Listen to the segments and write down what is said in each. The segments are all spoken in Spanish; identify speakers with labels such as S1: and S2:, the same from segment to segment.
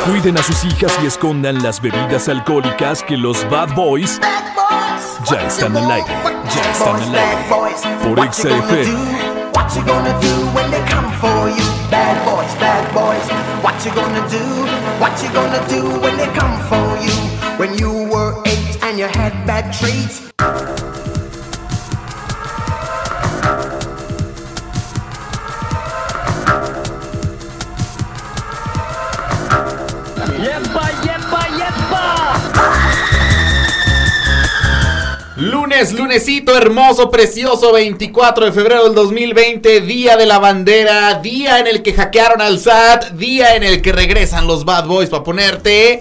S1: Cuiden a sus hijas y escondan las bebidas alcohólicas que los Bad Boys ya están al aire. Ya están al aire. Por XFM.
S2: What you gonna do when they come for you? Bad boys, bad boys. What you gonna do? What you gonna do when they come for you? When you were eight and you had bad traits.
S3: Lunes, lunesito hermoso, precioso, 24 de febrero del 2020, día de la bandera, día en el que hackearon al SAT, día en el que regresan los Bad Boys para ponerte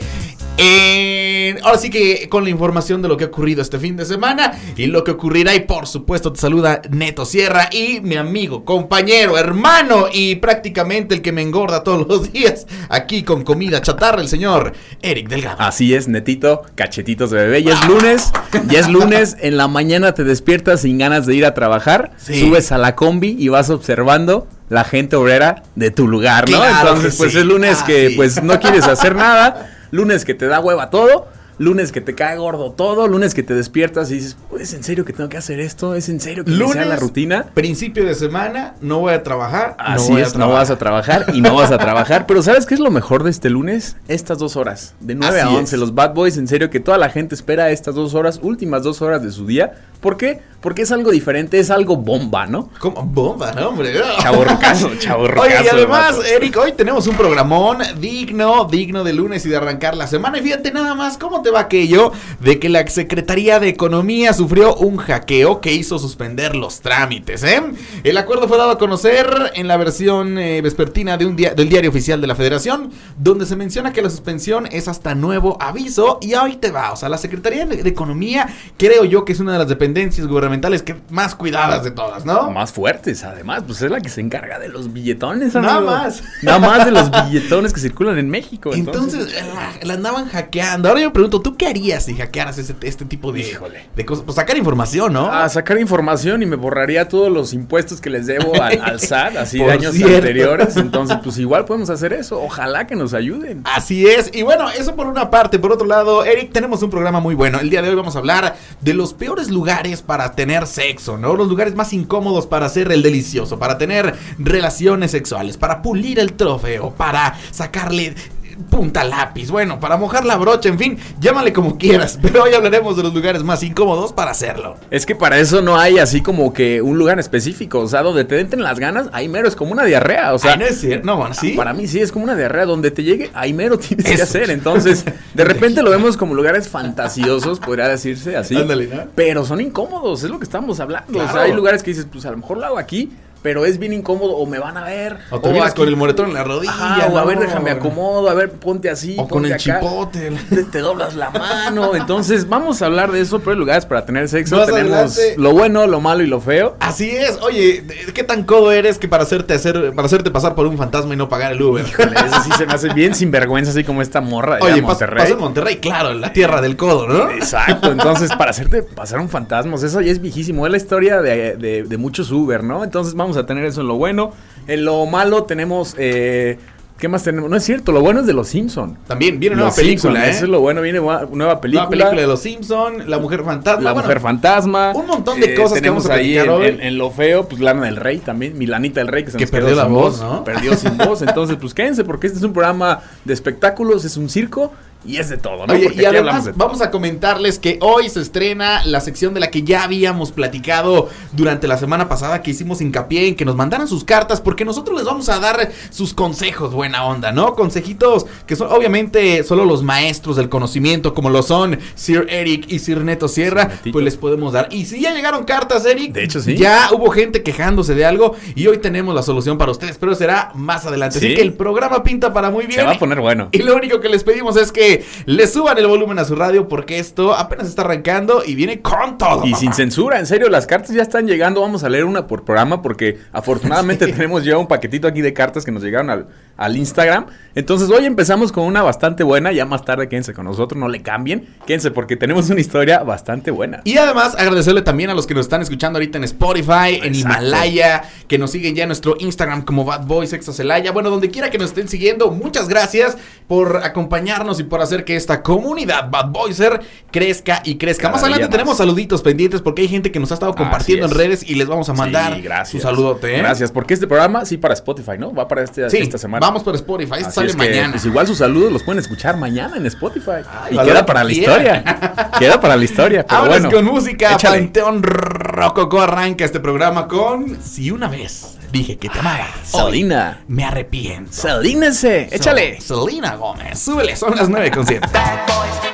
S3: Ahora sí que con la información de lo que ha ocurrido este fin de semana y lo que ocurrirá y por supuesto te saluda Neto Sierra y mi amigo, compañero, hermano y prácticamente el que me engorda todos los días aquí con comida chatarra, el señor Eric Delgado.
S4: Así es, netito, cachetitos de bebé. Ya es lunes, ya es lunes. En la mañana te despiertas sin ganas de ir a trabajar,
S3: Sí.
S4: subes a la combi y vas observando la gente obrera de tu lugar, ¿no?
S3: Claro
S4: Entonces, pues
S3: sí.
S4: es lunes
S3: Ah,
S4: que
S3: sí.
S4: pues no quieres hacer nada, lunes que te da hueva todo. Lunes que te cae gordo todo, lunes que te despiertas y dices, ¿es en serio que tengo que hacer esto? ¿Es en serio que me sea la rutina?
S3: Principio de semana, no voy a trabajar.
S4: Así
S3: no voy a
S4: es, no vas a trabajar y no vas a trabajar. Pero ¿sabes qué es lo mejor de este lunes? Estas dos horas, de 9
S3: Así
S4: a 11.
S3: es.
S4: Los Bad Boys, en serio, que toda la gente espera estas dos horas, últimas dos horas de su día. ¿Por qué? Porque es algo diferente, es algo bomba, ¿no?
S3: Como bomba, ¿no, hombre?
S4: Chaborrucazo, chaborrucazo.
S3: Oye, y además. Eric, hoy tenemos un programón digno, digno de lunes y de arrancar la semana. Y fíjate nada más cómo te va aquello de que la Secretaría de Economía sufrió un hackeo que hizo suspender los trámites, ¿eh? El acuerdo fue dado a conocer en la versión eh, vespertina de un día, del diario oficial de la Federación, donde se menciona que la suspensión es hasta nuevo aviso. Y hoy te va, o sea, la Secretaría de Economía, creo yo que es una de las dependencias gubernamentales que más cuidadas de todas, ¿no?
S4: Más fuertes, además, pues es la que se encarga de los billetones,
S3: Nada
S4: amigo.
S3: más.
S4: Nada más de los billetones que circulan en México.
S3: Entonces, la, la andaban hackeando. Ahora yo me pregunto, ¿tú qué harías si hackearas ese- este tipo de,
S4: Híjole.
S3: de cosas? Pues sacar información, ¿no?
S4: A sacar información y me borraría todos los impuestos que les debo al, al SAT, así de años
S3: cierto.
S4: anteriores. Entonces, pues igual podemos hacer eso. Ojalá que nos ayuden.
S3: Así es. Y bueno, eso por una parte. Por otro lado, Eric, tenemos un programa muy bueno. El día de hoy vamos a hablar de los peores lugares para tener sexo, ¿no? Los lugares más incómodos para hacer el delicioso, para tener relaciones sexuales, para pulir el trofeo, para sacarle punta lápiz, bueno, para mojar la brocha, en fin, llámale como quieras. Pero hoy hablaremos de los lugares más incómodos para hacerlo.
S4: Es que para eso no hay así como que un lugar específico. O sea, donde te entren las ganas, ahí mero es como una diarrea. O sea,
S3: Ay, no es cierto. No, bueno, sí.
S4: Para mí sí es como una diarrea. Donde te llegue, ahí mero tienes que hacer. Entonces, de repente lo vemos como lugares fantasiosos, podría decirse así.
S3: Ándale, ¿no?
S4: Pero son incómodos, es lo que estamos hablando. O sea, hay lugares que dices, pues a lo mejor lo hago aquí, pero es bien incómodo o me van a ver.
S3: O te
S4: aquí-
S3: con el moretón en la rodilla.
S4: Ajá, o a ver, déjame acomodo, a ver, ponte así.
S3: O con el
S4: acá.
S3: chipote.
S4: Te, te doblas la mano. Entonces, vamos a hablar de eso, pero hay lugares para tener sexo.
S3: Más
S4: Tenemos
S3: adelante.
S4: lo bueno, lo malo y lo feo.
S3: Así es. Oye, ¿de- ¿qué tan codo eres que para hacerte hacer para hacerte pasar por un fantasma y no pagar el Uber?
S4: Híjole, eso sí se me hace bien sinvergüenza, así como esta morra de
S3: Oye, pas-
S4: Monterrey.
S3: pasó en Monterrey, claro, la tierra del codo, ¿no?
S4: Exacto, entonces para hacerte pasar un fantasma, o eso ya es viejísimo, es la historia de, de- de muchos Uber, ¿no? Entonces vamos a tener eso en lo bueno. En lo malo tenemos, eh, ¿qué más tenemos? No es cierto, lo bueno es de Los Simpson.
S3: También viene
S4: Los
S3: nueva película,
S4: Simpson,
S3: ¿eh?
S4: Eso es lo bueno, viene nueva película.
S3: Nueva película de los Simpson, La Mujer Fantasma.
S4: La
S3: bueno,
S4: Mujer Fantasma.
S3: un montón de cosas que
S4: tenemos
S3: vamos a
S4: ahí en,
S3: hoy.
S4: en- en lo feo, pues Lana del Rey también, Milanita del Rey que se
S3: Que
S4: nos
S3: perdió la
S4: sin
S3: voz, ¿no?
S4: Perdió sin voz, entonces pues quédense porque este es un programa de espectáculos, es un circo y es de todo, ¿no?
S3: Oye,
S4: porque
S3: y además
S4: de
S3: vamos a comentarles que hoy se estrena la sección de la que ya habíamos platicado durante la semana pasada, que hicimos hincapié en que nos mandaran sus cartas, porque nosotros les vamos a dar sus consejos, buena onda, ¿no? Consejitos que son obviamente solo los maestros del conocimiento, como lo son Sir Eric y Sir Neto Sierra,
S4: Netito.
S3: pues les podemos dar. Y si ya llegaron cartas, Eric,
S4: De hecho, sí.
S3: ya hubo gente quejándose de algo y hoy tenemos la solución para ustedes, pero será más adelante. Así
S4: Sí.
S3: que el programa pinta para muy bien.
S4: Se va a poner bueno.
S3: Y lo único que les pedimos es que que le suban el volumen a su radio porque esto apenas está arrancando y viene con todo.
S4: Y sin censura, en serio, las cartas ya están llegando. Vamos a leer una por programa porque afortunadamente tenemos ya un paquetito aquí de cartas que nos llegaron al, al Instagram. Entonces hoy empezamos con una bastante buena. Ya más tarde quédense con nosotros, no le cambien. Quédense porque tenemos una historia bastante buena.
S3: Y además agradecerle también a los que nos están escuchando ahorita en Spotify, en. Himalaya, que nos siguen ya en nuestro Instagram como Bad Boys Exo Celaya. Bueno, donde quiera que nos estén siguiendo, muchas gracias por acompañarnos y por hacer que esta comunidad Bad Boyser crezca y crezca.
S4: Cada
S3: más adelante
S4: más.
S3: tenemos saluditos pendientes porque hay gente que nos ha estado compartiendo en
S4: es.
S3: redes y les vamos a mandar
S4: Sí, gracias.
S3: su saludote. ¿eh?
S4: Gracias, porque este programa sí para Spotify, ¿no? Va para este,
S3: Sí,
S4: esta semana.
S3: vamos por Spotify,
S4: Así
S3: sale
S4: es que,
S3: mañana.
S4: pues igual sus saludos los pueden escuchar mañana en Spotify.
S3: Ay,
S4: y queda para
S3: que
S4: la historia. queda para la historia.
S3: Vámonos
S4: bueno,
S3: con música.
S4: échale.
S3: Panteón Rococo arranca este programa con Si una vez dije que te amaba.
S4: Salina.
S3: Me arrepiento.
S4: Salínense. Échale.
S3: Selena Gómez. Súbele, son las 9 con siete.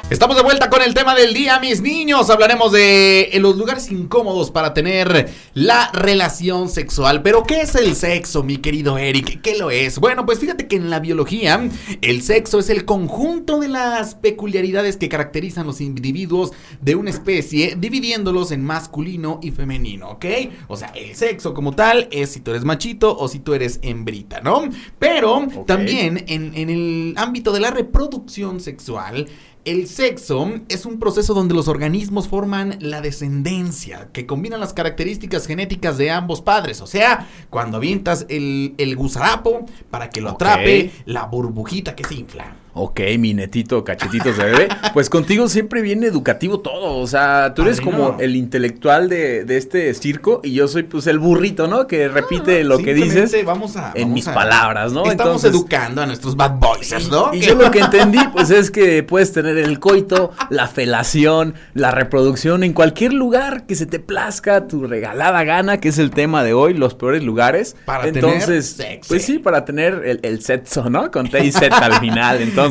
S3: Estamos de vuelta con el tema del día, mis niños. Hablaremos de eh, los lugares incómodos para tener la relación sexual. Pero, ¿qué es el sexo, mi querido Eric? ¿Qué lo es? Bueno, pues fíjate que en la biología, el sexo es el conjunto de las peculiaridades que caracterizan los individuos de una especie, dividiéndolos en masculino y femenino, ¿ok? O sea, el sexo como tal es si tú eres machito o si tú eres hembrita, ¿no? Pero también en, en el ámbito de la reproducción sexual, el sexo es un proceso donde los organismos forman la descendencia, que combinan las características genéticas de ambos padres. O sea, cuando avientas el, el gusarapo para que lo atrape, la burbujita que se infla.
S4: Ok, mi netito, cachetitos de bebé. Pues contigo siempre viene educativo todo. O sea, tú eres
S3: Padrino.
S4: como el intelectual de, de este circo y yo soy pues el burrito, ¿no? Que repite lo que
S3: Ah,
S4: dices
S3: Vamos a,
S4: en
S3: vamos
S4: mis
S3: a-
S4: palabras, ¿no?
S3: Estamos
S4: Entonces-
S3: educando a nuestros bad boys, ¿no?
S4: Y yo lo que entendí, pues es que puedes tener el coito, la felación, la reproducción en cualquier lugar que se te plazca tu regalada gana, que es el tema de hoy, los peores lugares.
S3: Para tener
S4: Entonces,
S3: sexo.
S4: pues sí, para tener el, el sexo, ¿no? Con T y Z al final. Entonces,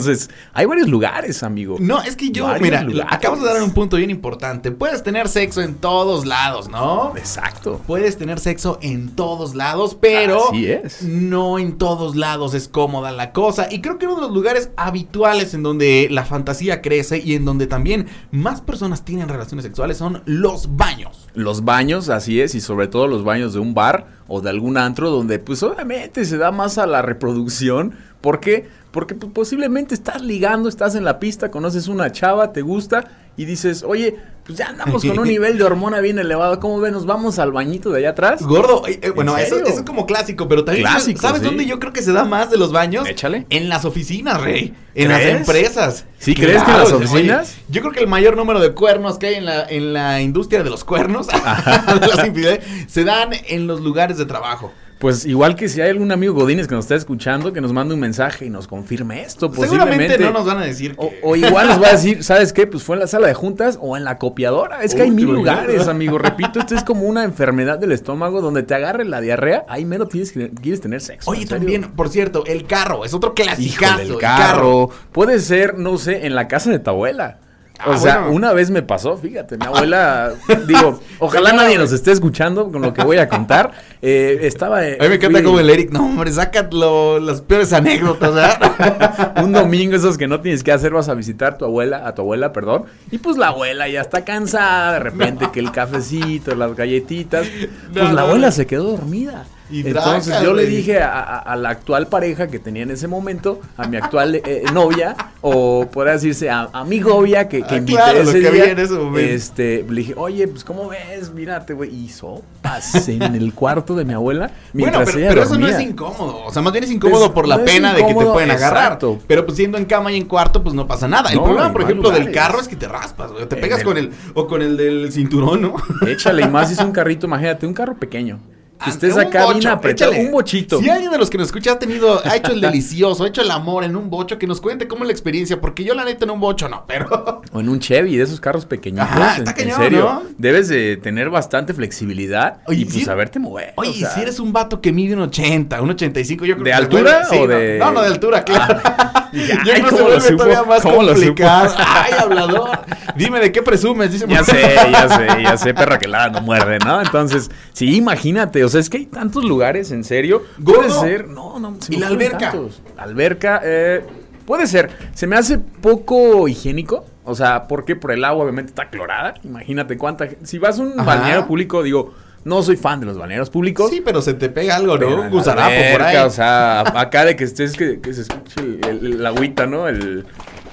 S4: hay varios lugares, amigo.
S3: No, es que yo,
S4: Varios
S3: mira,
S4: lugares.
S3: acabas de dar un punto bien importante. Puedes tener sexo en todos lados, ¿no?
S4: Exacto.
S3: Puedes tener sexo en todos lados, pero
S4: Así es.
S3: no en todos lados es cómoda la cosa. Y creo que uno de los lugares habituales en donde la fantasía crece y en donde también más personas tienen relaciones sexuales son los baños.
S4: Los baños, así es, y sobre todo los baños de un bar o de algún antro donde pues obviamente se da más a la reproducción. ¿Por qué? Porque pues, posiblemente estás ligando, estás en la pista, conoces una chava, te gusta y dices, oye, pues ya andamos con un nivel de hormona bien elevado, ¿cómo ven? ¿Nos vamos al bañito de allá atrás?
S3: Gordo, eh, bueno,
S4: ¿En
S3: eso, eso es como clásico, pero también
S4: Clásico,
S3: ¿sabes
S4: sí.
S3: dónde yo creo que se da más de los baños?
S4: Échale.
S3: En las oficinas, rey. En las empresas.
S4: ¿Sí crees que en las
S3: oye,
S4: oficinas?
S3: yo creo que el mayor número de cuernos que hay en la, en la industria de los cuernos, de las se dan en los lugares de trabajo.
S4: Pues igual que si hay algún amigo Godínez que nos está escuchando, que nos mande un mensaje y nos confirme esto, posiblemente.
S3: no nos van a decir
S4: O,
S3: que-
S4: o igual nos va a decir, ¿sabes qué? Pues fue en la sala de juntas o en la copiadora. Es que hay mil lugares,
S3: ¿verdad?
S4: amigo. Repito, esto es como una enfermedad del estómago donde te agarre la diarrea. Ahí mero tienes que, quieres tener sexo.
S3: Oye, también, por cierto, el carro es otro clasicazo.
S4: Híjole, el carro. Puede ser, no sé, en la casa de tu abuela. O
S3: Ah,
S4: sea,
S3: bueno.
S4: una vez me pasó, fíjate, mi abuela, digo, ojalá nadie nos esté escuchando con lo que voy a contar. Eh, estaba. eh,
S3: A mí me encanta como el Eric, no, hombre, saca lo- las peores anécdotas, ¿verdad?
S4: un domingo esos que no tienes que hacer, vas a visitar a tu abuela, a tu abuela, perdón, y pues la abuela ya está cansada, de repente que el cafecito, las galletitas, pues
S3: No,
S4: la
S3: no,
S4: abuela
S3: no.
S4: se quedó dormida.
S3: Y
S4: Entonces yo le dije a, a- a la actual pareja que tenía en ese momento, a mi actual eh, novia, o podría decirse a, a mi novia que, que
S3: Ah,
S4: invité
S3: claro, lo
S4: ese
S3: que
S4: día,
S3: había en ese momento.
S4: este, le dije, oye, pues ¿cómo ves? Mírate, güey, y sopas en el cuarto de mi abuela
S3: Bueno,
S4: mientras
S3: pero,
S4: ella
S3: pero eso no es incómodo. O sea, más bien es incómodo por la
S4: no
S3: pena de que te pueden agarrar. Pero pues siendo en cama y en cuarto, pues no pasa nada. El problema, por ejemplo, del carro es que te raspas, güey. Te
S4: En
S3: pegas
S4: el-
S3: con el. O con el del cinturón, ¿no?
S4: Échale, y más es un carrito, imagínate, un carro pequeño. Que
S3: Ah,
S4: estés acá bien
S3: bocho,
S4: apretado,
S3: échale.
S4: un bochito.
S3: Si alguien de los que nos escucha ha tenido, ha hecho el delicioso, ha hecho el amor en un bocho, que nos cuente cómo es la experiencia, porque yo la neta en un bocho no, pero
S4: O en un Chevy, de esos carros pequeñitos.
S3: Ajá,
S4: en,
S3: está
S4: en
S3: cañón,
S4: serio.
S3: ¿no?
S4: Debes de tener bastante flexibilidad
S3: Oye,
S4: y pues
S3: sí-
S4: saberte mover.
S3: Oye,
S4: o sea,
S3: y si eres un vato que mide un 80, un 85, yo creo
S4: ¿De
S3: que
S4: altura
S3: vuelve-
S4: o de-
S3: No, no, de altura, claro.
S4: Ya,
S3: yo creo que se
S4: ¿cómo lo
S3: vuelve todavía más complicado. Ay, hablador. Dime de qué presumes, dice.
S4: Ya sé, ya sé, ya sé, perra que la no muerde, ¿no? Entonces, sí, imagínate, o sea, es que hay tantos lugares, en serio. Puede
S3: Gordo.
S4: ser, no, no, se
S3: ¿Y la alberca?
S4: tantos. La alberca, eh, Puede ser. Se me hace poco higiénico. O sea, porque por el agua obviamente está clorada. Imagínate cuánta. Si vas a un
S3: Ajá.
S4: balneario público, digo, no soy fan de los balnearos públicos.
S3: Sí, pero se te pega algo, ¿no? Un gusarapo por ahí.
S4: O sea, acá de que estés, que, que se escuche el, el- el agüita, ¿no? El.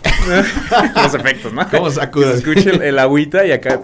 S4: los efectos, ¿no?
S3: ¿Cómo sacudes?
S4: Que se escuche el, el agüita y acá.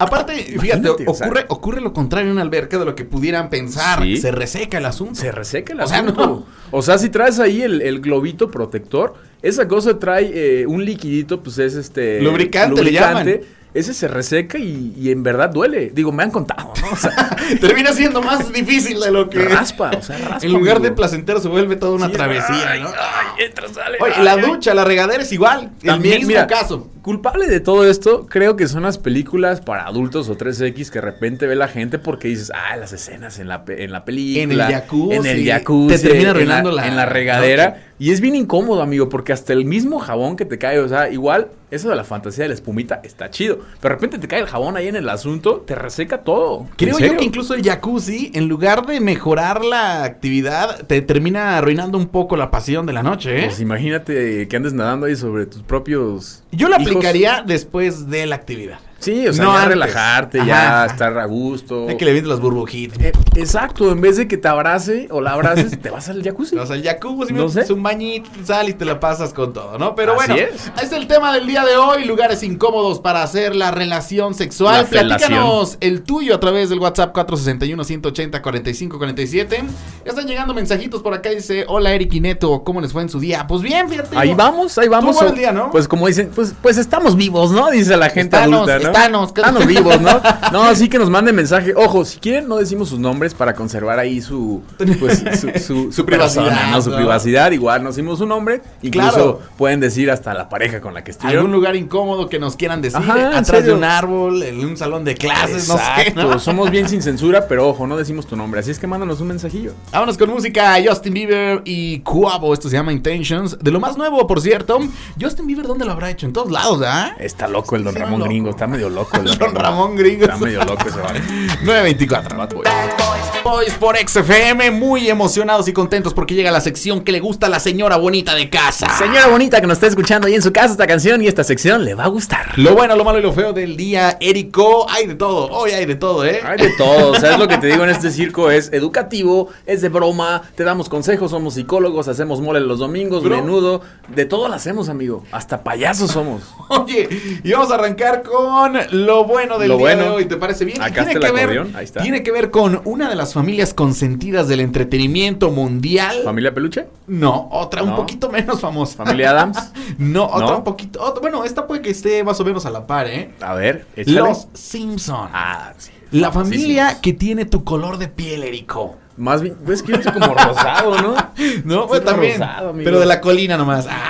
S3: Aparte, fíjate,
S4: Imagínate, o sea.
S3: ocurre, ocurre lo contrario en una alberca de lo que pudieran pensar.
S4: Sí.
S3: Se reseca el asunto.
S4: Se reseca el
S3: O sea,
S4: asunto.
S3: no.
S4: O sea, si traes ahí el, el globito protector, esa cosa trae eh, un liquidito, pues es este...
S3: Lubricante, le llaman.
S4: Ese se reseca y, y en verdad duele. Digo, me han contado, ¿no? O sea,
S3: Termina siendo más difícil de lo que.
S4: raspa, o sea, raspa.
S3: En lugar de placentero se vuelve toda una
S4: Sí,
S3: travesía,
S4: ay,
S3: ¿no?
S4: ay, entra, sale,
S3: Oye,
S4: ay,
S3: la ducha, la regadera es igual.
S4: También,
S3: el mismo
S4: mira,
S3: caso.
S4: Culpable de todo esto, creo que son las películas para adultos o 3X que de repente ve la gente porque dices, ah, las escenas en la, en la película.
S3: En el jacuzzi.
S4: En el jacuzzi.
S3: Te termina
S4: en
S3: arruinando la
S4: En la regadera. Y es bien incómodo, amigo, porque hasta el mismo jabón que te cae, o sea, igual, eso de la fantasía de la espumita está chido. Pero de repente te cae el jabón ahí en el asunto, te reseca todo.
S3: Creo
S4: ¿En
S3: yo que incluso el jacuzzi, en lugar de mejorar la actividad, te termina arruinando un poco la pasión de la noche, ¿eh?
S4: Pues imagínate que andes nadando ahí sobre tus propios.
S3: Yo lo
S4: hijos.
S3: aplicaría después de la actividad.
S4: Sí, o sea,
S3: No
S4: ya relajarte,
S3: Ajá,
S4: ya
S3: ajá.
S4: estar a gusto.
S3: Hay que le vientes las burbujitas.
S4: Eh, exacto, en vez de que te abrace o la abraces, te vas al jacuzzi.
S3: O sea, el jacuzzi,
S4: No sé.
S3: un bañito, sales y te la pasas con todo, ¿no? Pero
S4: Así
S3: bueno,
S4: es.
S3: es el tema del día de hoy, lugares incómodos para hacer la relación sexual.
S4: La.
S3: Platícanos el tuyo a través del WhatsApp 461-180-4547. Ya están llegando mensajitos por acá, dice, hola Eric y Neto, ¿cómo les fue en su día? Pues bien, fíjate.
S4: Ahí vamos, ahí vamos.
S3: Tuvo buen día, ¿no?
S4: Pues como dicen, pues, pues estamos vivos, ¿no? Dice la gente
S3: Estanos,
S4: adulta, ¿no?
S3: Estanos,
S4: Estanos vivos, ¿no? No, así que nos manden mensaje. Ojo, si quieren, no decimos sus nombres para conservar ahí su, pues, su, su,
S3: Su
S4: persona,
S3: privacidad,
S4: ¿no? Su
S3: ¿no?
S4: privacidad. Igual no decimos su nombre. Incluso
S3: Claro.
S4: pueden decir hasta la pareja con la que estuvieron.
S3: Algún lugar incómodo que nos quieran decir,
S4: Ajá, ¿en
S3: atrás de un árbol, en un salón de clases, no sé.
S4: Exacto,
S3: ¿no?
S4: somos bien sin censura, pero ojo, no decimos tu nombre. Así es que mándanos un mensajillo.
S3: Vámonos con música, Justin Bieber y Cuavo, esto se llama Intentions. De lo más nuevo, por cierto, Justin Bieber, ¿dónde lo habrá hecho? En todos lados, ¿ah?
S4: Está loco el Don Ramón
S3: loco.
S4: Gringo, está medio loco
S3: Don Ramón Gringo.
S4: Está medio loco ese vale.
S3: 924.
S4: Bad Boy.
S3: Boys por XFM, muy emocionados y contentos porque llega la sección que le gusta a la señora bonita de casa.
S4: Señora bonita que nos está escuchando ahí en su casa esta canción y esta sección le va a gustar.
S3: Lo bueno, lo malo y lo feo del día, Érico. Hay de todo, hoy hay de todo, ¿eh?
S4: Hay de todo, ¿sabes lo que te digo en este circo? Es educativo, es de broma, te damos consejos, somos psicólogos, hacemos mole los domingos,
S3: Bro.
S4: menudo, de todo lo hacemos, amigo. Hasta payasos somos.
S3: Oye, y vamos a arrancar con lo bueno del
S4: Lo
S3: día de
S4: bueno.
S3: hoy, ¿te parece bien?
S4: Acá
S3: tiene
S4: está
S3: que
S4: el
S3: ver,
S4: acordeón, ahí está.
S3: Tiene que ver con una de las familias consentidas del entretenimiento mundial.
S4: ¿Familia Peluche?
S3: No, otra un poquito menos famosa.
S4: ¿Familia Adams?
S3: No, otra
S4: ¿No?
S3: un poquito. otra- bueno, esta puede que esté más o menos a la par, ¿eh?
S4: A ver, échale.
S3: Los Simpson.
S4: Ah, sí.
S3: la familia que tiene tu color de piel, Erico.
S4: Más bien, ves que yo estoy como rosado, ¿no?
S3: No, pues también.
S4: rosado,
S3: pero de la colina nomás. Ah,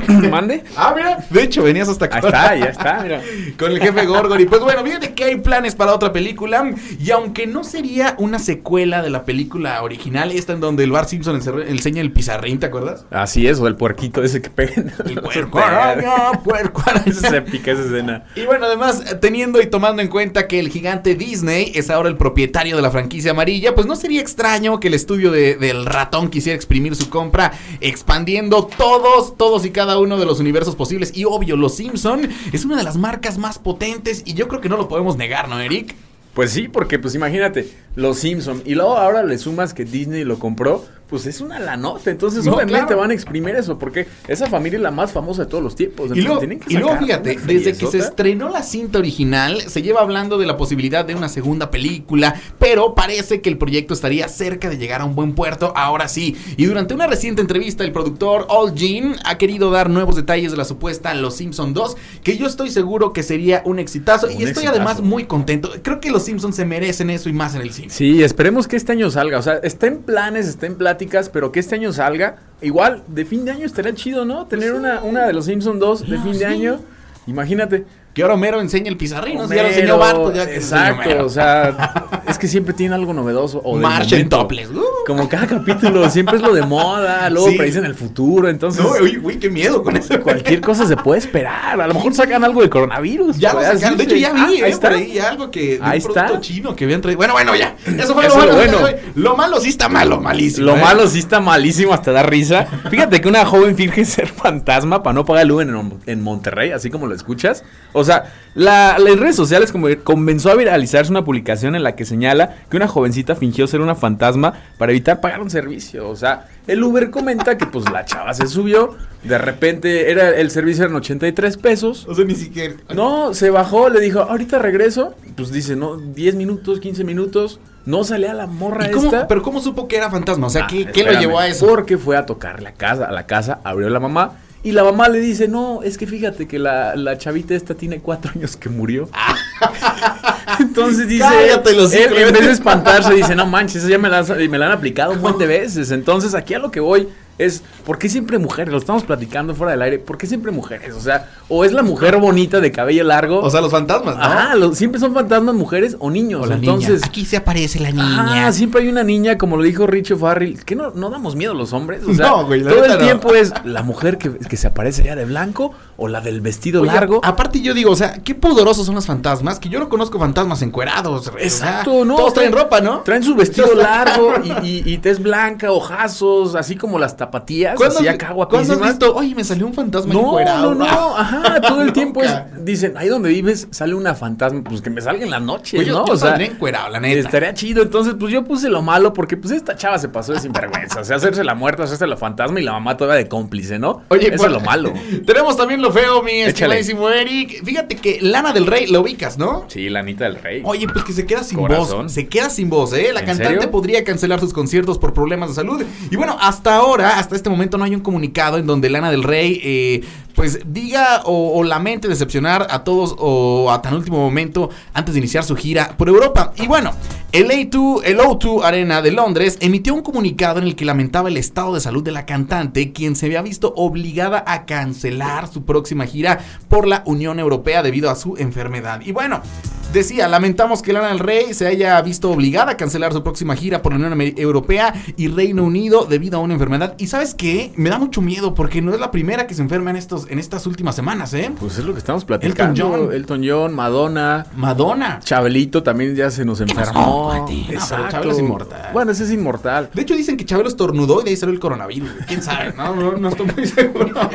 S4: ¿Mande?
S3: Ah, mira. De hecho, venías hasta acá.
S4: Ahí está, ya está, mira.
S3: Con el jefe Gorgory. Pues bueno, fíjate que hay planes para otra película. Y aunque no sería una secuela de la película original, esta en donde el Bar Simpson ense- enseña el pizarrín, ¿te acuerdas?
S4: Así es, o el puerquito ese que peguen.
S3: El puerco araña, puerco araña.
S4: Esa es épica esa escena.
S3: Y bueno, además, teniendo y tomando en cuenta que el gigante Disney es ahora el propietario de la franquicia amarilla, pues no sería extraño que el estudio de- del ratón quisiera exprimir su compra, expandiendo todos, todos y cada uno de los universos posibles. Y obvio, los Simpson es una de las marcas más potentes y yo creo que no lo podemos negar, ¿no, Eric?
S4: Pues sí, porque pues imagínate, los Simpson y luego ahora le sumas que Disney lo compró, pues es una la nota. Entonces,
S3: No,
S4: obviamente
S3: claro.
S4: van a exprimir eso, porque esa familia es la más famosa de todos los tiempos.
S3: Y luego,
S4: tienen que
S3: y luego, fíjate, desde que se estrenó la cinta original, se lleva hablando de la posibilidad de una segunda película, pero parece que el proyecto estaría cerca de llegar a un buen puerto, ahora sí. Y durante una reciente entrevista, el productor All Jean ha querido dar nuevos detalles de la supuesta Los Simpson 2, que yo estoy seguro que sería un exitazo. y estoy
S4: exitazo.
S3: además muy contento. Creo que Los Simpsons se merecen eso y más en el cine.
S4: Sí, esperemos que este año salga. O sea, está en planes, está en pláticas, pero que este año salga. Igual, de fin de año estaría chido, ¿no? Tener una, una de los Simpsons 2 de
S3: No,
S4: fin de
S3: sí.
S4: año. Imagínate.
S3: Que ahora Homero enseña el pizarrín, ¿no? Si ya lo
S4: Homero,
S3: enseñó Bart, pues ya que
S4: Exacto,
S3: Homero.
S4: o sea, es que siempre tiene algo novedoso. O
S3: Marcha en topless. Uh.
S4: Como cada capítulo, siempre es lo de moda, luego
S3: Sí.
S4: predicen el futuro, entonces
S3: No, uy, uy, qué miedo con eso.
S4: cualquier cosa se puede esperar. A lo mejor sacan algo de coronavirus.
S3: Ya lo sacaron. De hecho, ya vi,
S4: ahí está.
S3: ahí algo que de
S4: Ahí
S3: un
S4: está.
S3: chino que habían traído. Bueno, bueno, ya. Eso fue
S4: Eso
S3: lo
S4: es
S3: bueno.
S4: Lo
S3: malo sí está malo, malísimo.
S4: Lo
S3: ¿eh?
S4: malo sí está malísimo, hasta da risa. Fíjate que una joven finge ser fantasma para no pagar el Uber en, en Monterrey, así como lo escuchas. O sea, la- las redes sociales como comenzó a viralizarse una publicación en la que señala que una jovencita fingió ser una fantasma para evitar pagar un servicio. O sea, el Uber comenta que pues la chava se subió, de repente era el servicio eran 83 pesos.
S3: O sea, ni siquiera.
S4: No, se bajó, le dijo, ahorita regreso. Pues dice, no, 10 minutos, 15 minutos. No salía la morra
S3: ¿Y cómo-
S4: esta.
S3: pero ¿cómo supo que era fantasma? O sea,
S4: Ah,
S3: ¿qué, qué lo llevó a eso?
S4: Porque fue a tocar la casa, a la casa, abrió la mamá. Y la mamá le dice, no, es que fíjate que la, la chavita esta tiene cuatro años que murió. Entonces dice,
S3: Cállate los
S4: él, en vez de espantarse, dice, no manches, esa ya me la, me la han aplicado un buen de veces. Entonces aquí a lo que voy es, ¿por qué siempre mujeres? Lo estamos platicando fuera del aire, ¿por qué siempre mujeres? O sea, o es la mujer bonita de cabello largo.
S3: O sea, los fantasmas, ¿no?
S4: Ajá, lo- siempre son fantasmas mujeres o niños.
S3: O la
S4: Entonces,
S3: niña. Aquí se aparece la niña.
S4: Ah, siempre hay una niña, como lo dijo Richo Farrell, que no, no damos miedo a los hombres. O sea,
S3: No, güey, la
S4: todo el
S3: no.
S4: tiempo es la mujer que, que se aparece ya de blanco o la del vestido
S3: Oye,
S4: largo.
S3: Aparte yo digo, o sea, qué poderosos son los fantasmas, que yo no conozco fantasmas encuerados. o sea,
S4: Exacto, ¿no?
S3: Todos traen ropa, ¿no?
S4: Traen su vestido largo y, y, y tez blanca, ojazos, así como las tapatías,
S3: ¿Cuándo,
S4: así acá
S3: ¿Cuándo has
S4: guapísimas.
S3: visto? Oye, me salió un fantasma
S4: No,
S3: encuerado.
S4: no, no, ajá, todo el tiempo es, dicen, ahí donde vives sale una fantasma, pues que me salga en la noche,
S3: Oye,
S4: ¿no?
S3: yo saldría encuerado, la neta.
S4: Estaría chido, entonces pues yo puse lo malo porque pues esta chava se pasó de sinvergüenza, o sea, hacerse la muerta, hacerse la fantasma y la mamá todavía de cómplice, ¿no?
S3: Oye,
S4: eso
S3: pues,
S4: es lo malo.
S3: Tenemos también lo feo, mi
S4: Échale.
S3: estimadísimo Eric. Fíjate que Lana del Rey lo ubicas, ¿no?
S4: Sí, la Anita del Rey.
S3: Oye, pues que se queda sin
S4: Corazón.
S3: voz. Se queda sin voz, ¿eh? La
S4: ¿En
S3: cantante
S4: serio?
S3: podría cancelar sus conciertos por problemas de salud. Y bueno, hasta ahora, hasta este momento, no hay un comunicado en donde Lana del Rey, eh, pues diga o, lamente decepcionar a todos o a tan último momento antes de iniciar su gira por Europa. Y bueno, el A2, el O2 Arena de Londres emitió un comunicado en el que lamentaba el estado de salud de la cantante, quien se había visto obligada a cancelar su próxima gira por la Unión Europea debido a su enfermedad. Y bueno, Decía, lamentamos que Lana del Rey se haya visto obligada a cancelar su próxima gira por la Unión Europea y Reino Unido debido a una enfermedad. Y sabes qué, me da mucho miedo porque no es la primera que se enferma en estos, en estas últimas semanas, ¿eh?
S4: Pues es lo que estamos platicando.
S3: Elton John.
S4: Elton John, Madonna.
S3: Madonna.
S4: Chabelito también ya se nos enfermó.
S3: No, pero Chabelo es inmortal.
S4: Bueno, ese es inmortal.
S3: De hecho dicen que Chabelo estornudó y de ahí salió el coronavirus. ¿Quién sabe? No, no, no estoy muy seguro.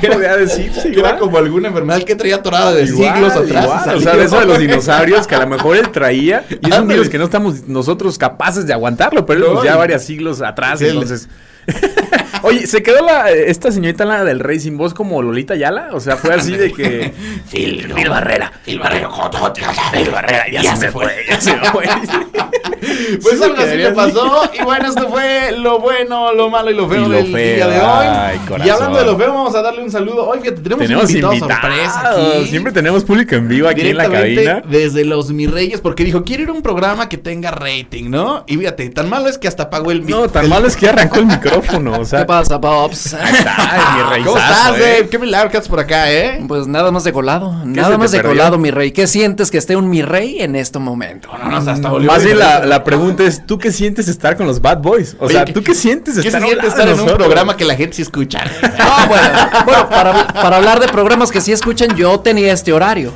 S4: ¿Qué podría decirse?
S3: Que era como alguna enfermedad que traía atorada de
S4: Igual,
S3: siglos atrás.
S4: igual, o sea, de eso de los dinosaurios que a lo mejor él traía y es un virus que no estamos nosotros capaces de aguantarlo, pero él, pues, ya varios siglos atrás,
S3: Sí,
S4: entonces. Oye, ¿se quedó la, esta señorita Lana del Rey sin voz como Lolita Yala? O sea, fue así de que.
S3: Phil, Phil Barrera. Phil Barrera. Phil Barrera. Ya, se fue.
S4: ya se fue.
S3: Pues algo así le pasó. Y bueno, esto fue lo bueno, lo malo y lo feo del día de hoy. y hablando de lo feo, vamos a darle un saludo. Hoy fíjate, tenemos,
S4: Tenemos
S3: un invitado sorpresa aquí.
S4: Siempre tenemos público en vivo aquí en la cabina.
S3: desde los Mi Reyes, porque dijo, quiero ir a un programa que tenga rating, ¿no? Y fíjate, tan malo es que hasta pagó el
S4: No, tan malo es que arrancó el micrófono. O sea,
S5: ¿Qué pasa, Pops?
S4: Mi rey.
S3: ¿Cómo estás, Dave? Qué milagro que haces por acá, ¿eh?
S5: Pues nada más de colado, nada más de
S4: perdió?
S5: colado, mi rey. ¿Qué sientes que esté un mi rey en este momento?
S3: No, no, hasta volvió
S4: Más bien la, la pregunta es, ¿tú qué sientes estar con los Bad Boys? O
S3: Oye,
S4: sea,
S3: ¿qué-
S4: ¿tú qué sientes
S3: ¿Qué se
S4: estar, a
S3: siente estar en un programa que la gente sí escucha?
S5: No, bueno, bueno para, para hablar de programas que sí escuchan, yo tenía este horario.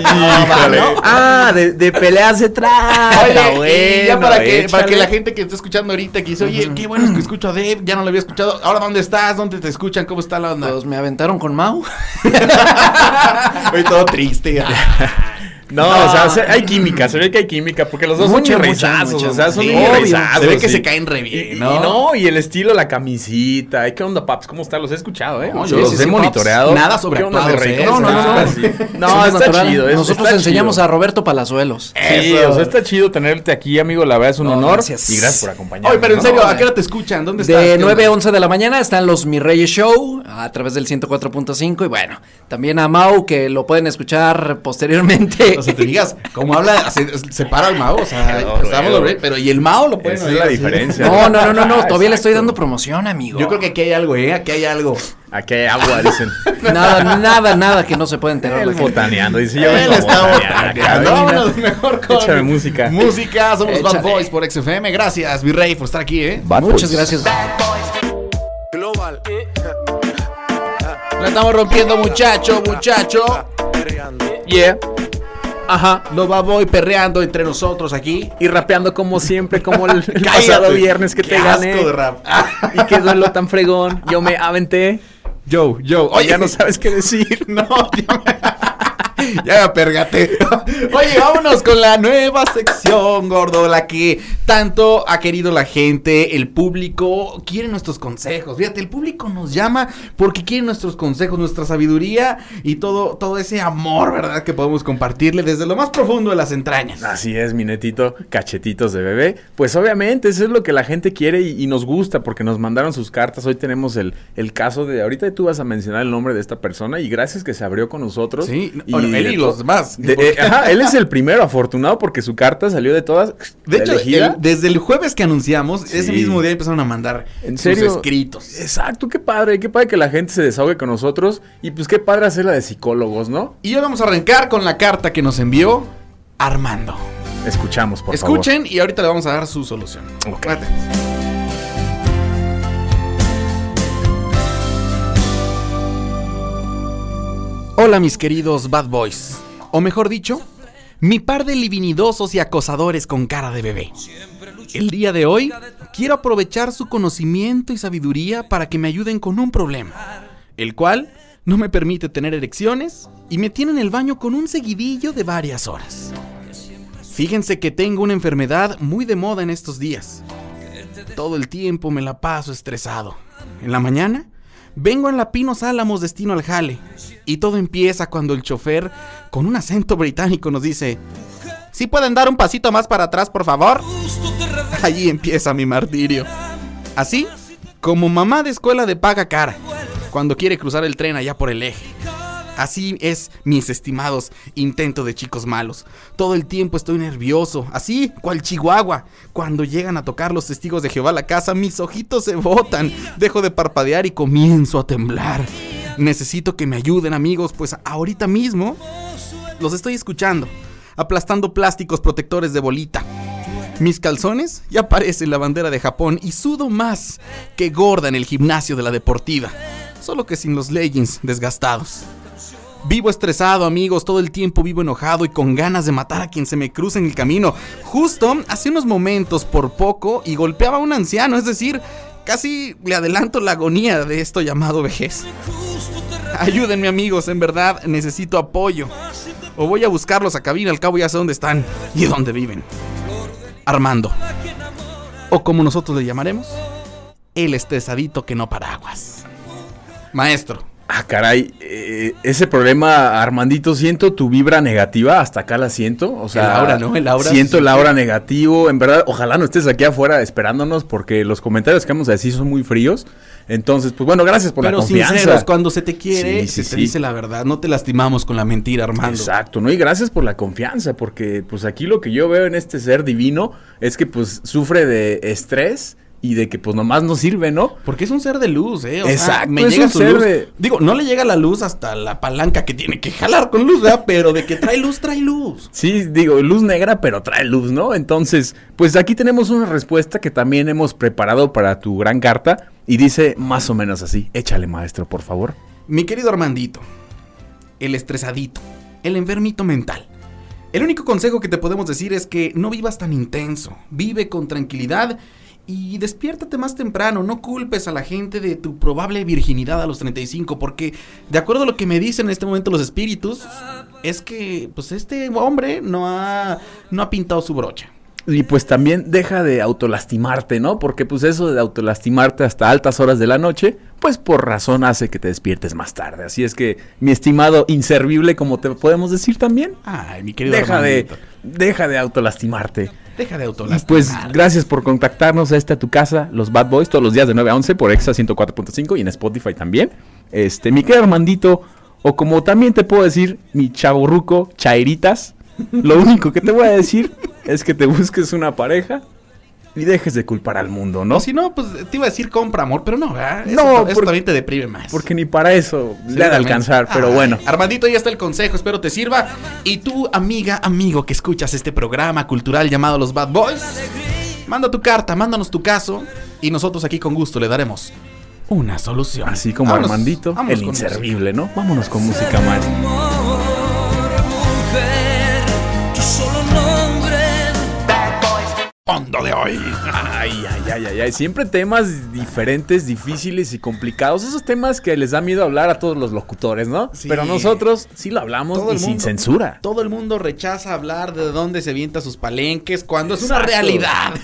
S4: Híjole. Ah, de, de peleas se trata.
S3: Oye, ya para que, para que la gente que está escuchando ahorita que dice, oye, qué bueno es que escucho a Dave, ya no lo había escuchado. Ahora, ¿dónde estás? ¿Dónde te escuchan? ¿Cómo está la onda?
S5: Pues me aventaron con Mau.
S3: Hoy todo triste.
S4: No, o sea, se- hay química, se ve que hay química, porque los dos
S5: Mucha,
S4: son
S5: mucha, mucha,
S4: o sea, son
S3: sí, Se ve que
S4: sí.
S3: se caen re bien,
S4: Y-
S3: ¿no?
S4: Y no, y el estilo, la camisita, ¿y ¿qué onda, paps? ¿Cómo están? Los he escuchado, ¿eh?
S3: No,
S4: Yo
S3: sí,
S4: los
S3: sí,
S4: he
S3: paps.
S4: monitoreado.
S3: Nada
S4: ¿Qué onda, rey?
S3: ¿eh?
S4: ¿Cómo
S5: No, no, no.
S4: No, está
S5: natural.
S4: chido. es-
S5: Nosotros
S4: está
S5: enseñamos
S4: chido.
S5: a Roberto Palazuelos.
S4: Sí,
S3: Eso.
S4: o sea, está chido tenerte aquí, amigo. La verdad es un
S5: No,
S4: honor.
S5: gracias.
S4: Y gracias por acompañarnos.
S3: Oye, pero en
S4: ¿no?
S3: serio, ¿a qué hora te escuchan? ¿Dónde estás?
S5: De
S3: ¿Qué
S5: 9 a
S3: onda?
S5: 11 de la mañana están los Mi Reyes Show a través del 104.5 y bueno, también a Mau que lo pueden escuchar posteriormente.
S3: O sea, te digas, como habla, se, se para el Mao, o sea,
S4: No,
S3: estamos pero y el Mao lo pueden
S4: Esa es la
S3: así.
S4: diferencia.
S5: No, no, no, no, no,
S4: Ah,
S5: todavía le estoy dando promoción, amigo.
S3: Yo creo que aquí hay algo, ¿eh? Aquí hay algo.
S4: Aquí hay agua, dicen.
S5: Nada, nada, nada que no se pueda enterar.
S4: Él botaneando. Dice, yo
S3: Él está botaneando. Vámonos mejor con
S4: Échame música.
S3: Música, somos Bad. Boys por XFM. Gracias, Virrey, por estar aquí, ¿eh?
S5: Muchas gracias.
S6: Global.
S3: La estamos rompiendo, muchacho, muchacho.
S4: Yeah. Ajá.
S3: Los Bad Boy perreando entre nosotros aquí.
S4: Y rapeando como siempre, como el, el pasado viernes que
S3: Qué
S4: te
S3: asco
S4: gané.
S3: de rap.
S4: Y qué duelo tan fregón. Yo me aventé.
S3: Joe, Joe.
S4: Oye, ya no sabes qué decir.
S3: No, ya me... Ya me pergate. Oye, vámonos con la nueva sección, gordo, la que tanto ha querido la gente, el público quiere nuestros consejos. Fíjate, el público nos llama porque quiere nuestros consejos, nuestra sabiduría y todo, todo ese amor, ¿verdad? Que podemos compartirle desde lo más profundo de las entrañas.
S4: Así es, mi netito, cachetitos de bebé. Pues obviamente, eso es lo que la gente quiere y, y nos gusta porque nos mandaron sus cartas. Hoy tenemos el, el caso de. Ahorita tú vas a mencionar el nombre de esta persona y gracias que se abrió con nosotros.
S3: Sí, bueno, él y los demás.
S4: de- eh, ajá, él es el primero afortunado porque su carta salió de todas.
S3: De hecho, el- desde el jueves que anunciamos, ese mismo día empezaron a mandar
S4: ¿En
S3: sus
S4: serio?
S3: escritos.
S4: Exacto, qué padre, qué padre que la gente se desahogue con nosotros y pues qué padre hacerla de psicólogos, ¿no?
S3: Y hoy vamos a arrancar con la carta que nos envió Armando.
S4: Escuchamos, por favor.
S3: Escuchen y ahorita le vamos a dar su solución.
S4: Ok.
S3: Hola mis queridos bad boys. O mejor dicho, mi par de livinidosos y acosadores con cara de bebé. El día de hoy quiero aprovechar su conocimiento y sabiduría para que me ayuden con un problema, el cual no me permite tener erecciones y me tiene en el baño con un seguidillo de varias horas. Fíjense que tengo una enfermedad muy de moda en estos días. Todo el tiempo me la paso estresado. En la mañana, vengo en la Pinos Álamos destino al jale. Y todo empieza cuando el chofer, con un acento británico, nos dice: ¿Sí pueden dar un pasito más para atrás, por favor? Allí empieza mi martirio. Así como mamá de escuela de paga cara, cuando quiere cruzar el tren allá por el eje. Así es, mis estimados, intento de chicos malos. Todo el tiempo estoy nervioso, así cual Chihuahua. Cuando llegan a tocar los testigos de Jehová la casa, mis ojitos se botan, dejo de parpadear y comienzo a temblar. Necesito que me ayuden, amigos, pues ahorita mismo los estoy escuchando, aplastando plásticos protectores de bolita. Mis calzones ya parecen la bandera de Japón y sudo más que gorda en el gimnasio de la deportiva, solo que sin los leggings desgastados. Vivo estresado, amigos, todo el tiempo vivo enojado y con ganas de matar a quien se me cruce en el camino. Justo hace unos momentos, por poco, y golpeaba a un anciano, es decir, casi le adelanto la agonía de esto llamado vejez. Ayúdenme, amigos, en verdad necesito apoyo. O voy a buscarlos a cabina, al cabo ya sé dónde están y dónde viven. Armando. O como nosotros le llamaremos, el estresadito que no paraguas. Maestro.
S4: Ah, caray, eh, ese problema, Armandito, siento tu vibra negativa, hasta acá la siento, o sea,
S3: El aura, ¿no? El aura
S4: siento el aura negativo, en verdad, ojalá no estés aquí afuera esperándonos, porque los comentarios que vamos a decir son muy fríos, entonces, pues bueno, gracias por
S3: Pero
S4: la confianza.
S3: sinceros, cuando se te quiere,
S4: Sí, sí,
S3: se te dice la verdad. No te lastimamos con la mentira, Armando.
S4: Exacto, ¿no? Y gracias por la confianza, porque pues aquí lo que yo veo en este ser divino es que pues sufre de estrés y de que pues nomás no sirve, ¿no?
S3: Porque es un ser de luz, ¿eh? O sea,
S4: Exacto,
S3: me
S4: es
S3: llega
S4: un
S3: su
S4: ser
S3: luz.
S4: de-
S3: Digo, no le llega la luz hasta la palanca que tiene que jalar con luz, ¿verdad? Pero de que trae luz, trae luz.
S4: Sí, digo, luz negra, pero trae luz, ¿no? Entonces, pues aquí tenemos una respuesta que también hemos preparado para tu gran carta y dice más o menos así. Échale, maestro, por favor.
S3: Mi querido Armandito, el estresadito, el enfermito mental. El único consejo que te podemos decir es que no vivas tan intenso, vive con tranquilidad y despiértate más temprano, no culpes a la gente de tu probable virginidad a los 35, porque de acuerdo a lo que me dicen en este momento los espíritus, es que pues este hombre no ha, no ha pintado su brocha.
S4: Y pues también deja de autolastimarte, ¿no? Porque pues eso de autolastimarte hasta altas horas de la noche, pues por razón hace que te despiertes más tarde. Así es que, mi estimado inservible, como te podemos decir también,
S3: Ay, mi querido
S4: deja de, deja de autolastimarte.
S3: Deja de autolastimar.
S4: pues gracias por contactarnos a esta tu casa, los Bad Boys, todos los días de 9 a 11 por Exa 104.5 y en Spotify también. Este, mi querido Armandito, o como también te puedo decir, mi chaborruco, chairitas, lo único que te voy a decir es que te busques una pareja y dejes de culpar al mundo, ¿no?
S3: O si no, pues te iba a decir compra amor, pero no, ¿verdad? Eso,
S4: No,
S3: eso
S4: porque-
S3: también te deprime más.
S4: Porque ni para eso le ha de alcanzar, pero
S3: Ay,
S4: bueno.
S3: Armandito, ya está el consejo, espero te sirva. Y tú, amiga, amigo que escuchas este programa cultural llamado Los Bad Boys, manda tu carta, mándanos tu caso y nosotros aquí con gusto le daremos una solución.
S4: Así como
S3: Vámonos,
S4: Armandito,
S3: vámonos
S4: el inservible, ¿no? Vámonos con música, man.
S3: Mundo de hoy.
S4: Ay, ay, ay, ay, ay. Siempre temas diferentes, difíciles y complicados. Esos temas que les da miedo hablar a todos los locutores, ¿no?
S3: Sí.
S4: Pero nosotros sí lo hablamos
S3: Todo
S4: y
S3: el
S4: sin
S3: mundo.
S4: censura.
S3: Todo el mundo rechaza hablar de dónde se avienta sus palenques cuando es una realidad.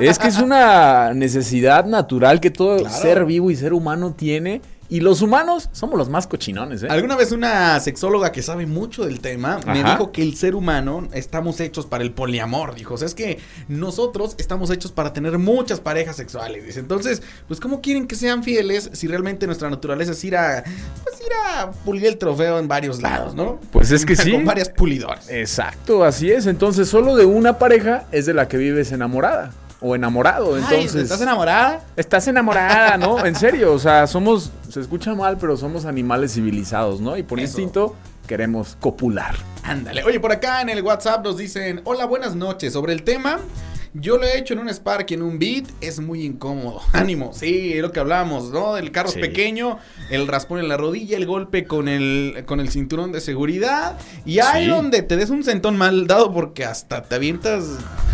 S4: Es que es una necesidad natural que todo
S3: Claro.
S4: ser vivo y ser humano tiene. Y los humanos somos los más cochinones, ¿eh?
S3: Alguna vez una sexóloga que sabe mucho del tema me dijo que el ser humano estamos hechos para el poliamor. Dijo, o sea, es que nosotros estamos hechos para tener muchas parejas sexuales. Dice, entonces, pues, ¿cómo quieren que sean fieles si realmente nuestra naturaleza es ir a, pues, ir a pulir el trofeo en varios lados, ¿no?
S4: Pues es que sí.
S3: Con varias pulidoras.
S4: Exacto, así es. Entonces, solo de una pareja es de la que vives enamorada o enamorado.
S3: Ay,
S4: Entonces,
S3: ¿Estás enamorada?
S4: Estás enamorada, ¿no? En serio, o sea, somos, se escucha mal, pero somos animales civilizados, ¿no? Y por
S3: Eso.
S4: instinto queremos copular.
S3: Ándale. Oye, por acá en el WhatsApp nos dicen, hola, buenas noches. Sobre el tema, yo lo he hecho en un Spark y en un Beat, es muy incómodo. Ánimo, sí, es lo que hablamos, ¿no? El carro
S4: Sí.
S3: es pequeño, el raspón en la rodilla, el golpe con el, con el cinturón de seguridad. Y hay
S4: Sí.
S3: donde te des un sentón mal dado porque hasta te avientas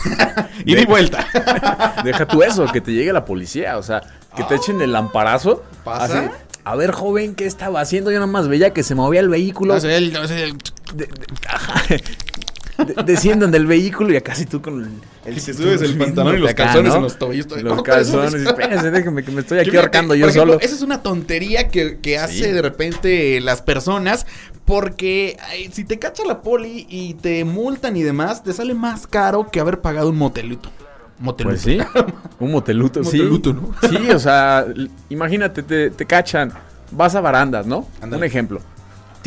S3: y di vuelta.
S4: Deja tú eso, que te llegue la policía, o sea, que te echen el lamparazo.
S3: ¿Pasa?
S4: así, a ver, joven, ¿qué estaba haciendo? Yo nada más veía que se movía el vehículo.
S3: No sé, el- no sé, el-
S4: de- de- ajá, de- desciendan del vehículo y acá sí tú con el, el
S3: Y te subes el pantalón y los
S4: acá,
S3: calzones
S4: ¿no?
S3: en los tobillos.
S4: Los
S3: ¿Cómo
S4: calzones. Espérense, déjenme que me estoy aquí ahorcando yo
S3: ejemplo,
S4: solo.
S3: Esa es una tontería que, que hace de repente las personas. Porque ay, si te cacha la poli y te multan y demás, te sale más caro que haber pagado un motelito. Moteluto.
S4: Pues sí, un moteluto, sí.
S3: Moteluto, ¿no?
S4: Sí, o sea, imagínate, te, te cachan, vas a barandas, ¿no? Un ejemplo.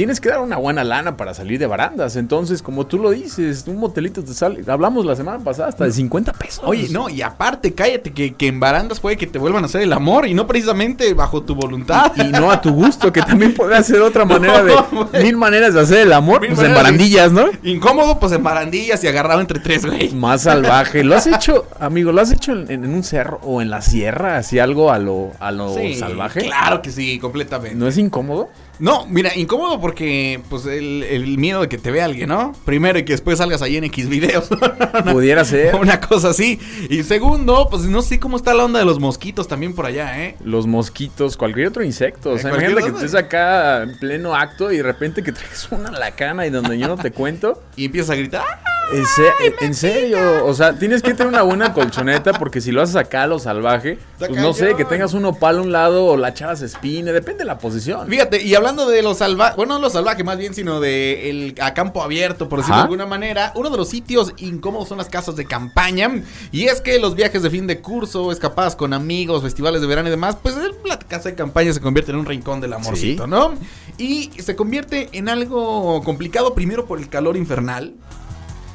S4: Tienes que dar una buena lana para salir de barandas. Entonces, como tú lo dices, un motelito te sale. Hablamos la semana pasada hasta de 50 pesos.
S3: Oye, no, y aparte, cállate, que, que en barandas puede que te vuelvan a hacer el amor y no precisamente bajo tu voluntad.
S4: Y no a tu gusto, que también puede ser otra manera de.
S3: No,
S4: mil maneras de hacer el amor,
S3: Mil
S4: pues en barandillas, ¿no?
S3: Incómodo, pues en barandillas y agarrado entre tres, güey.
S4: Más salvaje. ¿Lo has hecho, amigo? ¿Lo has hecho en, en un cerro o en la sierra? Así algo a lo, a lo
S3: Sí,
S4: salvaje.
S3: Claro que sí, completamente.
S4: ¿No es incómodo?
S3: No, mira, incómodo porque, pues, el, el miedo de que te vea alguien, ¿no? Primero, y que después salgas ahí en X videos.
S4: Pudiera ser.
S3: Una cosa así. Y segundo, pues, no sé cómo está la onda de los mosquitos también por allá, ¿eh?
S4: Los mosquitos, cualquier otro insecto. O
S3: Eh,
S4: sea,
S3: cualquier
S4: imagínate que estés acá en pleno acto y de repente que traes una lacana y donde yo no te cuento.
S3: Y empiezas a gritar. ¡Ah!
S4: En, se- en serio, o sea, tienes que tener una buena colchoneta porque si lo haces acá a lo salvaje,
S3: Está
S4: pues no sé,
S3: cañón.
S4: que tengas un opal a un lado o la chava se espine, depende de la posición.
S3: Fíjate, y hablando de lo salvaje, bueno, no lo salvaje más bien, sino de el a campo abierto, por decirlo
S4: Ajá.
S3: de alguna manera, uno de los sitios incómodos son las casas de campaña. Y es que los viajes de fin de curso, escapadas con amigos, festivales de verano y demás, pues la casa de campaña se convierte en un rincón del amorcito,
S4: Sí.
S3: ¿no? Y se convierte en algo complicado primero por el calor infernal.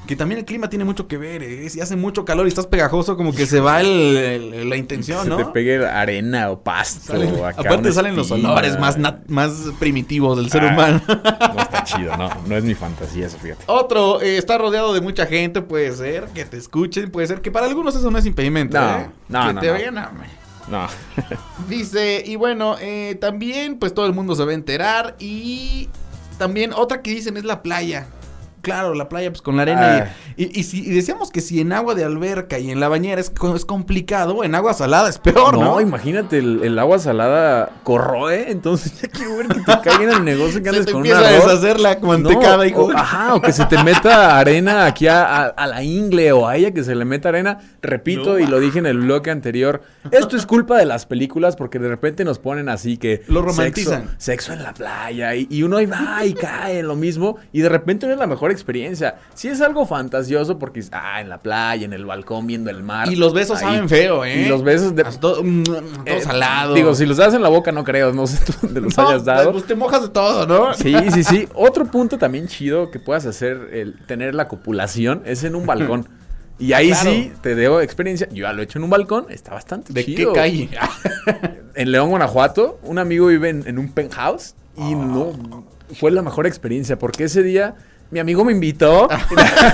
S3: Que también el clima tiene mucho que ver, ¿eh? Si hace mucho calor y estás pegajoso, como que se va el- el- la intención,
S4: Se
S3: ¿no?
S4: te pegue arena o pasto.
S3: Salen-
S4: o acá
S3: aparte salen los olores más, más primitivos del ser
S4: Ah.
S3: humano.
S4: No está chido, no, no es mi fantasía eso, fíjate.
S3: Otro, eh, está rodeado de mucha gente, puede ser que te escuchen, puede ser que para algunos eso no es impedimento,
S4: No,
S3: ¿eh?
S4: no,
S3: que
S4: no,
S3: te
S4: no.
S3: vean, hombre.
S4: No.
S3: Dice, y bueno, eh, también pues todo el mundo se va a enterar y también otra que dicen es la playa. Claro, la playa pues con la arena.
S4: Ah.
S3: Y, y- y si y decíamos que si en agua de alberca y en la bañera es, es complicado, en agua salada es peor, ¿no?
S4: No, imagínate, el, el agua salada corroe, entonces ya quiero ver que te caiga en el negocio que
S3: se
S4: andes
S3: te
S4: con un
S3: empieza a deshacer la mantecada,
S4: No,
S3: hijo.
S4: o- ajá, o que se te meta arena aquí a, a- a la ingle o a ella que se le meta arena. Repito,
S3: No,
S4: y lo dije en el bloque anterior, esto es culpa de las películas porque de repente nos ponen así que...
S3: Lo romantizan.
S4: Sexo, sexo en la playa y, y uno ahí va y cae en lo mismo y de repente no es la mejor experiencia. Si es algo fantasioso porque, ah, en la playa, en el balcón viendo el mar.
S3: Y los besos
S4: ahí.
S3: saben feo, ¿eh?
S4: Y los besos de...
S3: Todo, mm, todo
S4: eh,
S3: salado.
S4: Digo, si los das en la boca no creo, no sé tú dónde los
S3: No,
S4: hayas dado.
S3: Pues te mojas de todo, ¿no?
S4: Sí, sí, sí. Otro punto también chido que puedas hacer, el tener la copulación, es en un balcón. Y ahí
S3: Claro.
S4: sí te debo experiencia. Yo ya lo he hecho en un balcón, está bastante
S3: ¿De
S4: chido.
S3: qué calle?
S4: En León, Guanajuato, un amigo vive en, en un penthouse y
S3: Ah.
S4: no fue la mejor experiencia porque ese día mi amigo me invitó.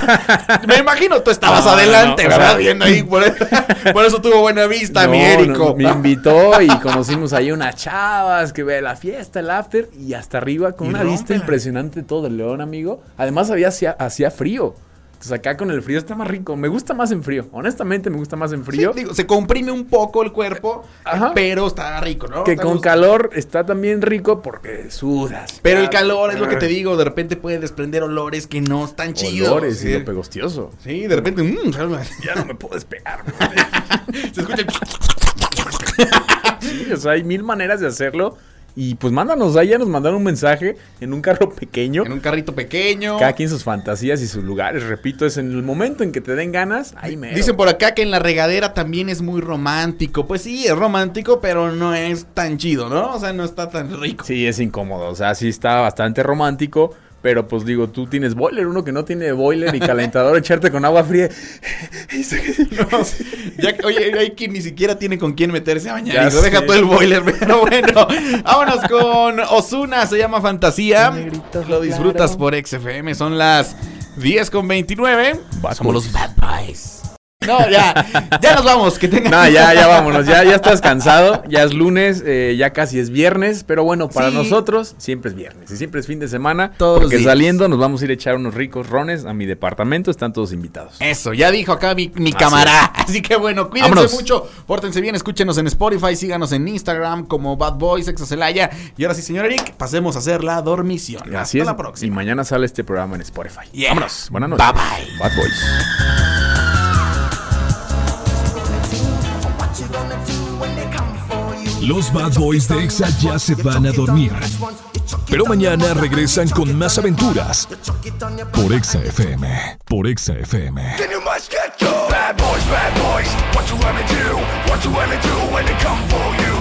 S3: Me imagino tú estabas
S4: No,
S3: adelante,
S4: no,
S3: ¿verdad? Viendo ahí, por eso, por eso tuvo buena vista, mi Érico.
S4: me invitó y conocimos ahí unas chavas que ve la fiesta, el after y hasta arriba con
S3: Y
S4: una vista impresionante todo el León, amigo. Además había hacía, hacía frío. Entonces acá con el frío está más rico. Me gusta más en frío. Honestamente me gusta más en frío.
S3: Sí, digo, se comprime un poco el cuerpo,
S4: Ajá.
S3: pero está rico, ¿no?
S4: que
S3: Está
S4: con
S3: gusto.
S4: calor está también rico porque sudas.
S3: Pero el calor es lo que te digo, de repente puede desprender olores que no están chidos.
S4: Olores
S3: sí.
S4: y lo pegostioso.
S3: Sí, de repente, mm,
S4: Ya no me puedo despegar.
S3: se escucha.
S4: Sí, o sea, hay mil maneras de hacerlo. Y pues mándanos, ahí ya nos mandaron un mensaje en un carro pequeño.
S3: en un carrito pequeño.
S4: Cada quien sus fantasías y sus lugares. Repito, es en el momento en que te den ganas. Ahí me.
S3: Dicen por acá que en la regadera también es muy romántico. Pues sí, es romántico, pero no es tan chido, ¿no? O sea, no está tan rico.
S4: Sí, es incómodo. O sea, sí está bastante romántico. Pero pues digo, tú tienes boiler, uno que no tiene boiler ni calentador, echarte con agua fría.
S3: No, ya, oye, hay quien ni siquiera tiene con quién meterse a bañar. Y deja todo el boiler. Pero bueno, vámonos con Osuna. Se llama Fantasía. Lo disfrutas por XFM. Son las 10 con 29.
S4: Bad
S3: Somos los Bad Boys. No, ya, ya nos vamos. Que tengan.
S4: No, ya, ya vámonos, ya, ya estás cansado, ya es lunes, eh, ya casi es viernes, pero bueno, para
S3: Sí.
S4: nosotros siempre es viernes y siempre es fin de semana.
S3: Todos los
S4: porque
S3: días.
S4: saliendo nos vamos a ir a echar unos ricos rones a mi departamento, están todos invitados.
S3: Eso, ya dijo acá mi, mi camarada. Así que bueno, cuídense
S4: Vámonos.
S3: mucho, pórtense bien, escúchenos en Spotify, síganos en Instagram como Bad Boys, Exacelaya. Y ahora sí, señor Eric, pasemos a hacer la dormición.
S4: Así
S3: Hasta
S4: es.
S3: la
S4: Y
S3: próxima.
S4: mañana sale este programa en Spotify.
S3: Yeah.
S4: Vámonos. Buenas noches.
S3: Bye, bye.
S4: Bad Boys.
S1: Los Bad Boys de EXA ya se van a dormir. Pero mañana regresan con más aventuras. Por EXA FM. Por EXA FM.
S6: Bad boys, bad boys. What you wanna do when they come for you?